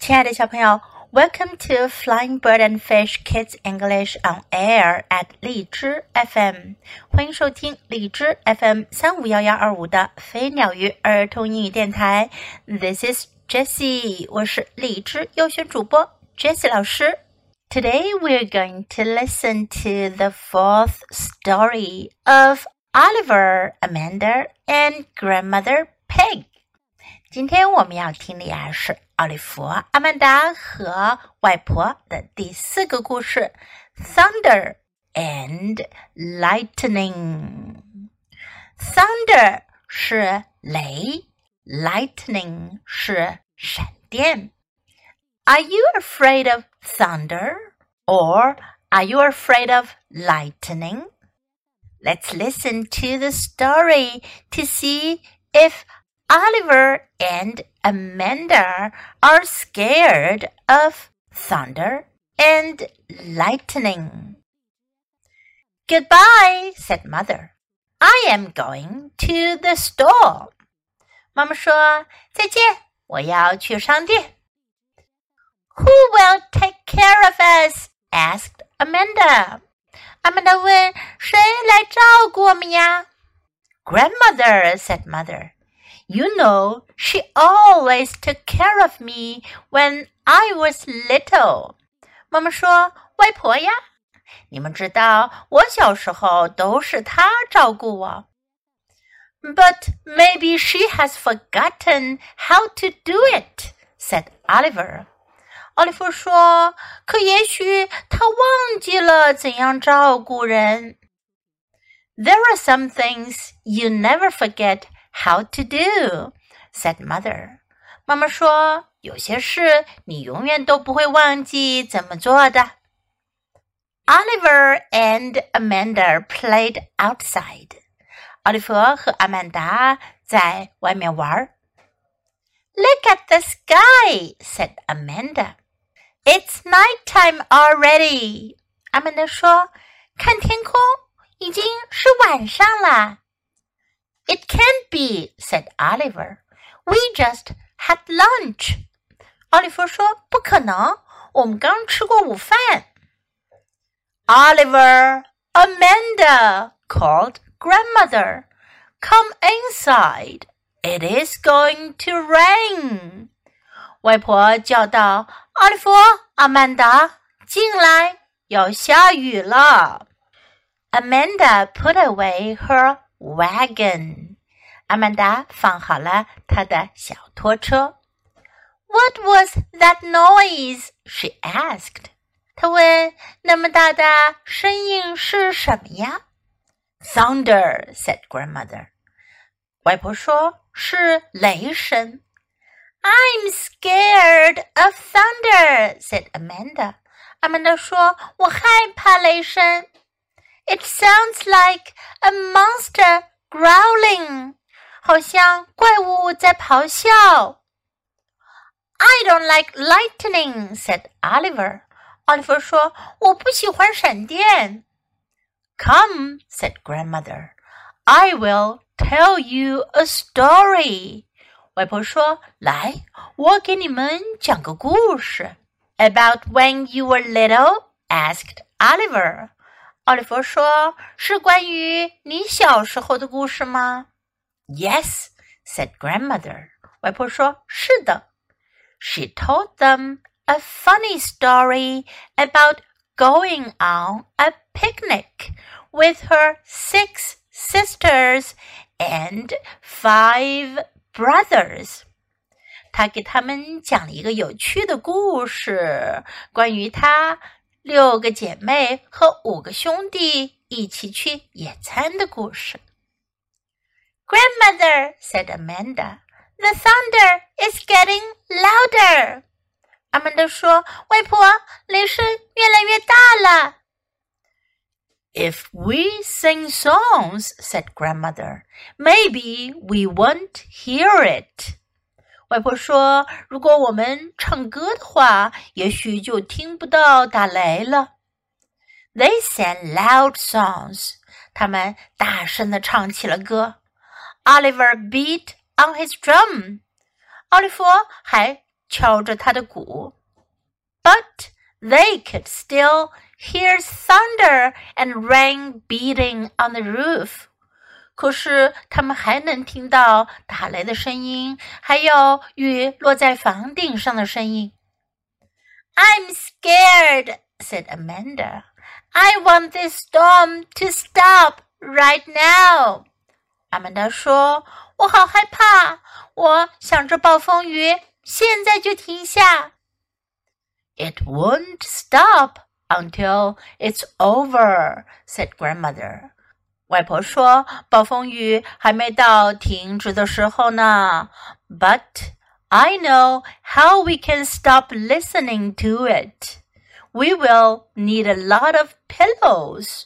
亲爱的小朋友，Welcome to Flying Bird and Fish Kids English on Air at 荔枝 FM，欢迎收听荔枝 FM 三五幺幺二五的飞鸟鱼儿童英语电台。This is Jessie，我是荔枝优选主播 Jessie 老师。Today we're going to listen to the fourth story of Oliver, Amanda, and Grandmother Pig. 今天我们要听的呀是奥利弗、阿曼达和外婆的第四个故事：Thunder and Lightning。Thunder 是雷，Lightning 是闪电。Are you afraid of thunder, or are you afraid of lightning? Let's listen to the story to see if Oliver and Amanda are scared of thunder and lightning. Goodbye, said Mother. I am going to the store. 妈妈说：“再见，我要去商店。” Who will take care of us? asked Amanda. Amanda 问：“谁来照顾我们呀？” Grandmother said Mother. You know, she always took care of me when I was little. 妈妈说：“外婆呀，你们知道，我小时候都是她照顾我。” But maybe she has forgotten how to do it, said Oliver. 奥利弗说：“可也许她忘记了怎样照顾人。” There are some things you never forget how to do," said mother. 妈妈说：“有些事你永远都不会忘记怎么做的。” Oliver and Amanda played outside. 奥利弗和阿曼达在外面玩。Look at the sky, said Amanda. It's night time already. 阿曼达说：“看天空，已经是晚上了。” It can't be, said Oliver. We just had lunch. 奥利弗说：“不可能，我们刚吃过午饭。” Oliver, Amanda called grandmother. Come inside. It is going to rain. 外婆叫道：“奥利弗，阿曼达，进来，要下雨了。” Amanda put away her wagon. 阿曼达放好了她的小拖车。What was that noise? She asked. 她问：“那么大的声音是什么呀？”Thunder, said grandmother. 外婆说：“是雷声。” I'm scared of thunder," said Amanda. 阿曼达说：“我害怕雷声。” ” It sounds like a monster growling. 好像怪物在咆哮。I don't like lightning," said Oliver. 奥利弗说：“我不喜欢闪电。” Come, said grandmother. I will tell you a story. 外婆说：“来，我给你们讲个故事。” About when you were little? asked Oliver. 奥利弗说：“是关于你小时候的故事吗？” Yes, said grandmother. 外婆说：“是的。” She told them a funny story about going on a picnic with her six sisters and five brothers. 她给他们讲了一个有趣的故事，关于她 六个姐妹和五个兄弟一起去野餐的故事。Grandmother said Amanda, "The thunder is getting louder." 阿曼达说：“外婆，雷声越来越大了。” If we sing songs, said grandmother, maybe we won't hear it. 外婆说：“如果我们唱歌的话，也许就听不到打雷了。” They sang loud songs. 他们大声的唱起了歌。Oliver beat on his drum. 奥利弗还 敲着他的鼓。But they could still hear thunder and rain beating on the roof. 可是他们还能听到打雷的声音，还有雨落在房顶上的声音。I'm scared, said Amanda. I want this storm to stop right now. 阿曼达说：“我好害怕，我想着暴风雨现在就停下。” It won't stop until it's over," said grandmother. 外婆说：“暴风雨还没到停止的时候呢。” But I know how we can stop listening to it. We will need a lot of pillows.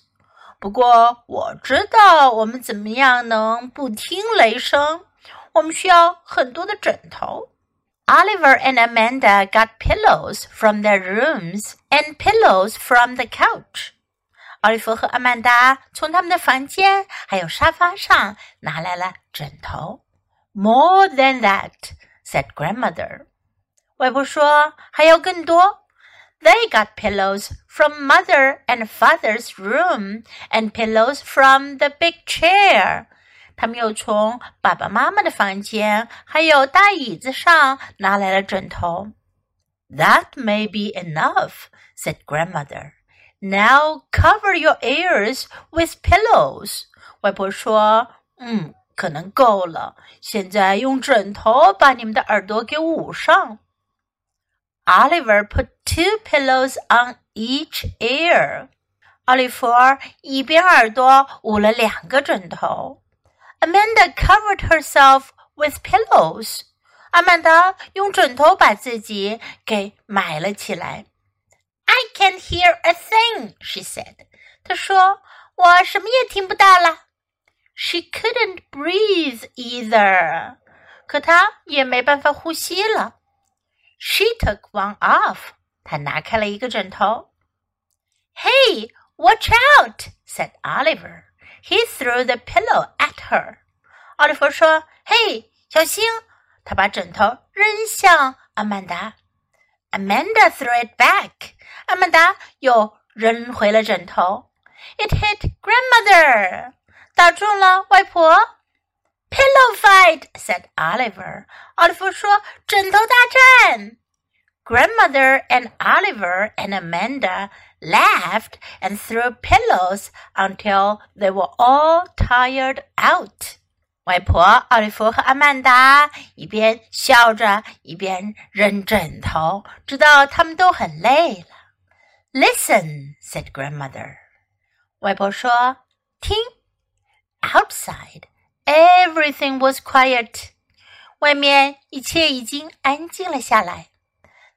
不过我知道我们怎么样能不听雷声。我们需要很多的枕头。Oliver and Amanda got pillows from their rooms and pillows from the couch. 奥利弗和阿曼达从他们的房间还有沙发上拿来了枕头。More than that, said grandmother. 外婆说还要更多。They got pillows from mother and father's room and pillows from the big chair. 他们又从爸爸妈妈的房间还有大椅子上拿来了枕头。That may be enough, said grandmother. Now cover your ears with pillows. 外婆说：“嗯，可能够了。现在用枕头把你们的耳朵给捂上。” Oliver put two pillows on each ear. 奥利弗一边耳朵捂了两个枕头。Amanda covered herself with pillows. 阿曼达用枕头把自己给埋了起来。 I can't hear a thing, she said. 她说：“我什么也听不到了。” She couldn't breathe either. 可她也没办法呼吸了。She took one off. 她拿开了一个枕头。Hey, watch out! said Oliver. He threw the pillow at her. 奥利弗说：“嘿，小心！”他把枕头扔向阿曼达。 Amanda threw it back. 阿曼达又扔回了枕头。It hit grandmother. 打中了外婆。Pillow fight, said Oliver. 奥利弗说：“枕头大战。” Grandmother and Oliver and Amanda laughed and threw pillows until they were all tired out. 外婆、奥利弗和阿曼达一边笑着，一边扔枕头，直到他们都很累了。Listen, said grandmother. 外婆说：“听。” Outside, everything was quiet. 外面一切已经安静了下来。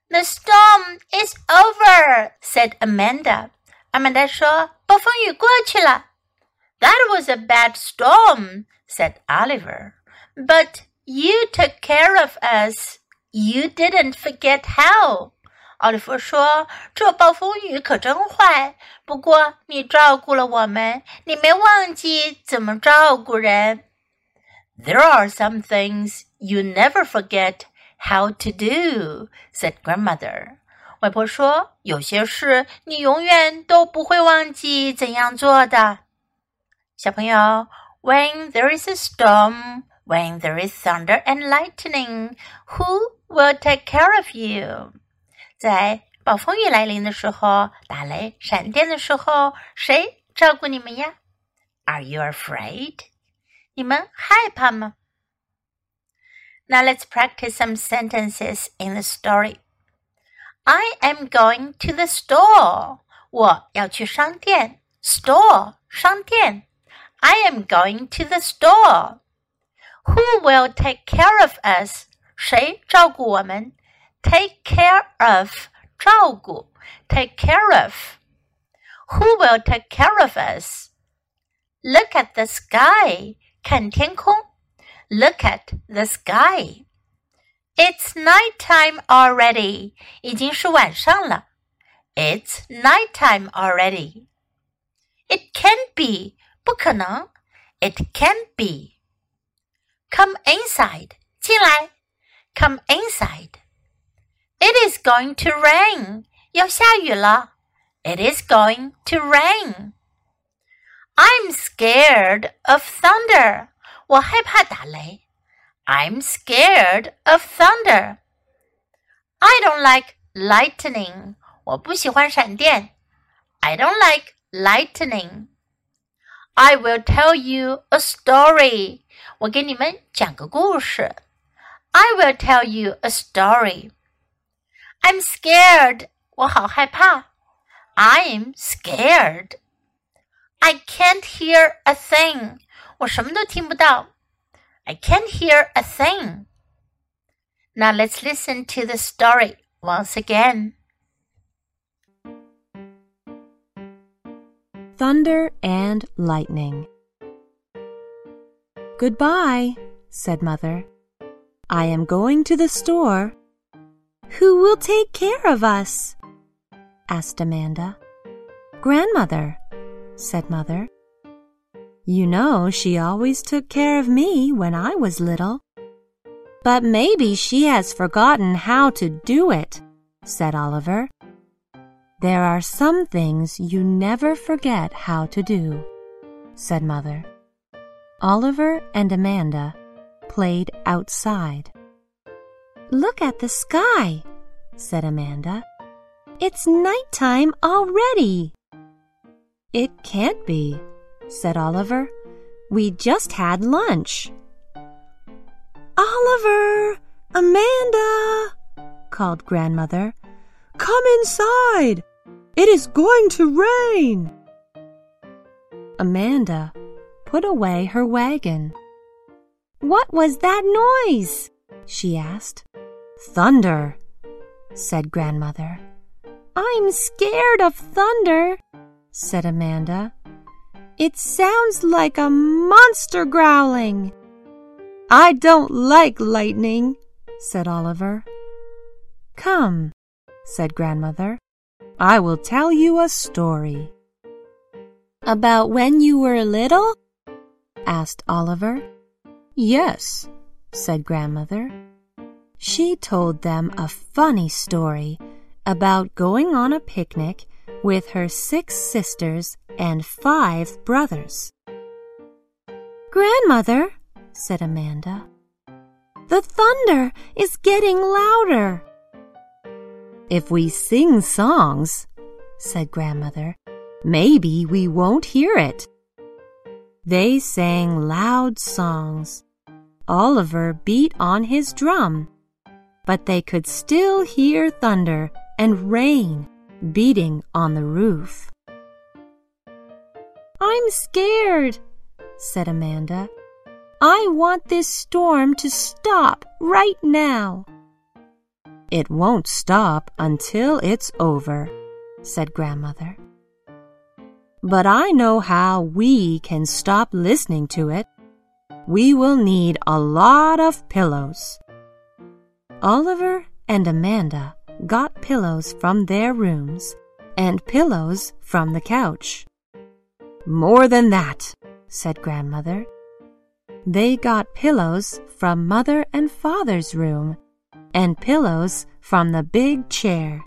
The storm is over, said Amanda. 阿曼达说：“暴风雨过去了。” That was a bad storm, said Oliver. But you took care of us. You didn't forget how. 奥利弗说：“这暴风雨可真坏，不过你照顾了我们，你没忘记怎么照顾人。” There are some things you never forget how to do," said grandmother. 外婆说：“有些事你永远都不会忘记怎样做的。” 小朋友，When there is a storm, when there is thunder and lightning, who will take care of you？在暴风雨来临的时候，打雷、闪电的时候，谁照顾你们呀？Are you afraid？你们害怕吗？Now let's practice some sentences in the story. I am going to the store. 我要去商店。Store 商店。 I am going to the store. Who will take care of us? 谁照顾我们？Take care of 照顾，take care of. Who will take care of us? Look at the sky. 看天空。Look at the sky. It's nighttime already. 已经是晚上了。It's nighttime already. It can't be 不可能，It can't be. Come inside，进来。Come inside. It is going to rain. 要下雨了。It is going to rain. I'm scared of thunder. 我害怕打雷。I'm scared of thunder. I don't like lightning. 我不喜欢闪电。I don't like lightning. I will tell you a story. 我给你们讲个故事。I will tell you a story. I'm scared. 我好害怕。I'm scared. I can't hear a thing. 我什么都听不到。I can't hear a thing. Now let's listen to the story once again. Thunder and Lightning. Goodbye, said Mother. I am going to the store. Who will take care of us? asked Amanda. Grandmother, said Mother. You know she always took care of me when I was little. But maybe she has forgotten how to do it, said Oliver. There are some things you never forget how to do, said Mother. Oliver and Amanda played outside. Look at the sky, said Amanda. It's night time already. It can't be, said Oliver. We just had lunch. Oliver! Amanda! called Grandmother. Come inside! It is going to rain! Amanda put away her wagon. What was that noise? she asked. Thunder, said Grandmother. I'm scared of thunder, said Amanda. It sounds like a monster growling. I don't like lightning, said Oliver. Come, said Grandmother. I will tell you a story. About when you were little? asked Oliver. Yes, said Grandmother. She told them a funny story about going on a picnic with her six sisters and five brothers. Grandmother, said Amanda, the thunder is getting louder. If we sing songs, said Grandmother, maybe we won't hear it. They sang loud songs. Oliver beat on his drum, but they could still hear thunder and rain beating on the roof. I'm scared, said Amanda. I want this storm to stop right now. It won't stop until it's over, said Grandmother. But I know how we can stop listening to it. We will need a lot of pillows. Oliver and Amanda got pillows from their rooms and pillows from the couch. More than that, said Grandmother. They got pillows from Mother and Father's room and pillows from the big chair.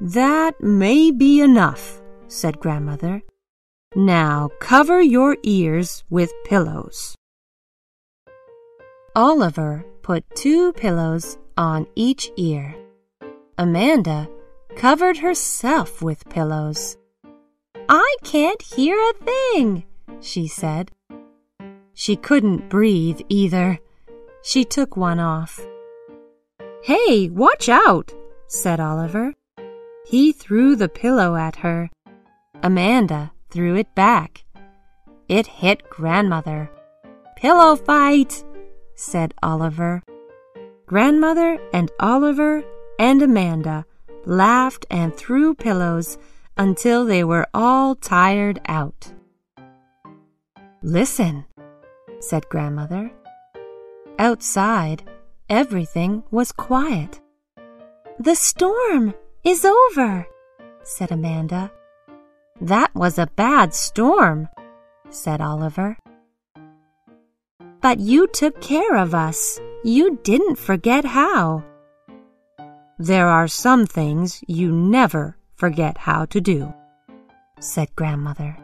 That may be enough, said Grandmother. Now cover your ears with pillows. Oliver put two pillows on each ear. Amanda covered herself with pillows. I can't hear a thing, she said. She couldn't breathe either. She took one off. Hey, watch out, said Oliver. He threw the pillow at her. Amanda threw it back. It hit Grandmother. Pillow fight, said Oliver. Grandmother and Oliver and Amanda laughed and threw pillows until they were all tired out. Listen, said Grandmother. Outside, everything was quiet. The storm is over, said Amanda. That was a bad storm, said Oliver. But you took care of us. You didn't forget how. There are some things you never forget how to do, said grandmother.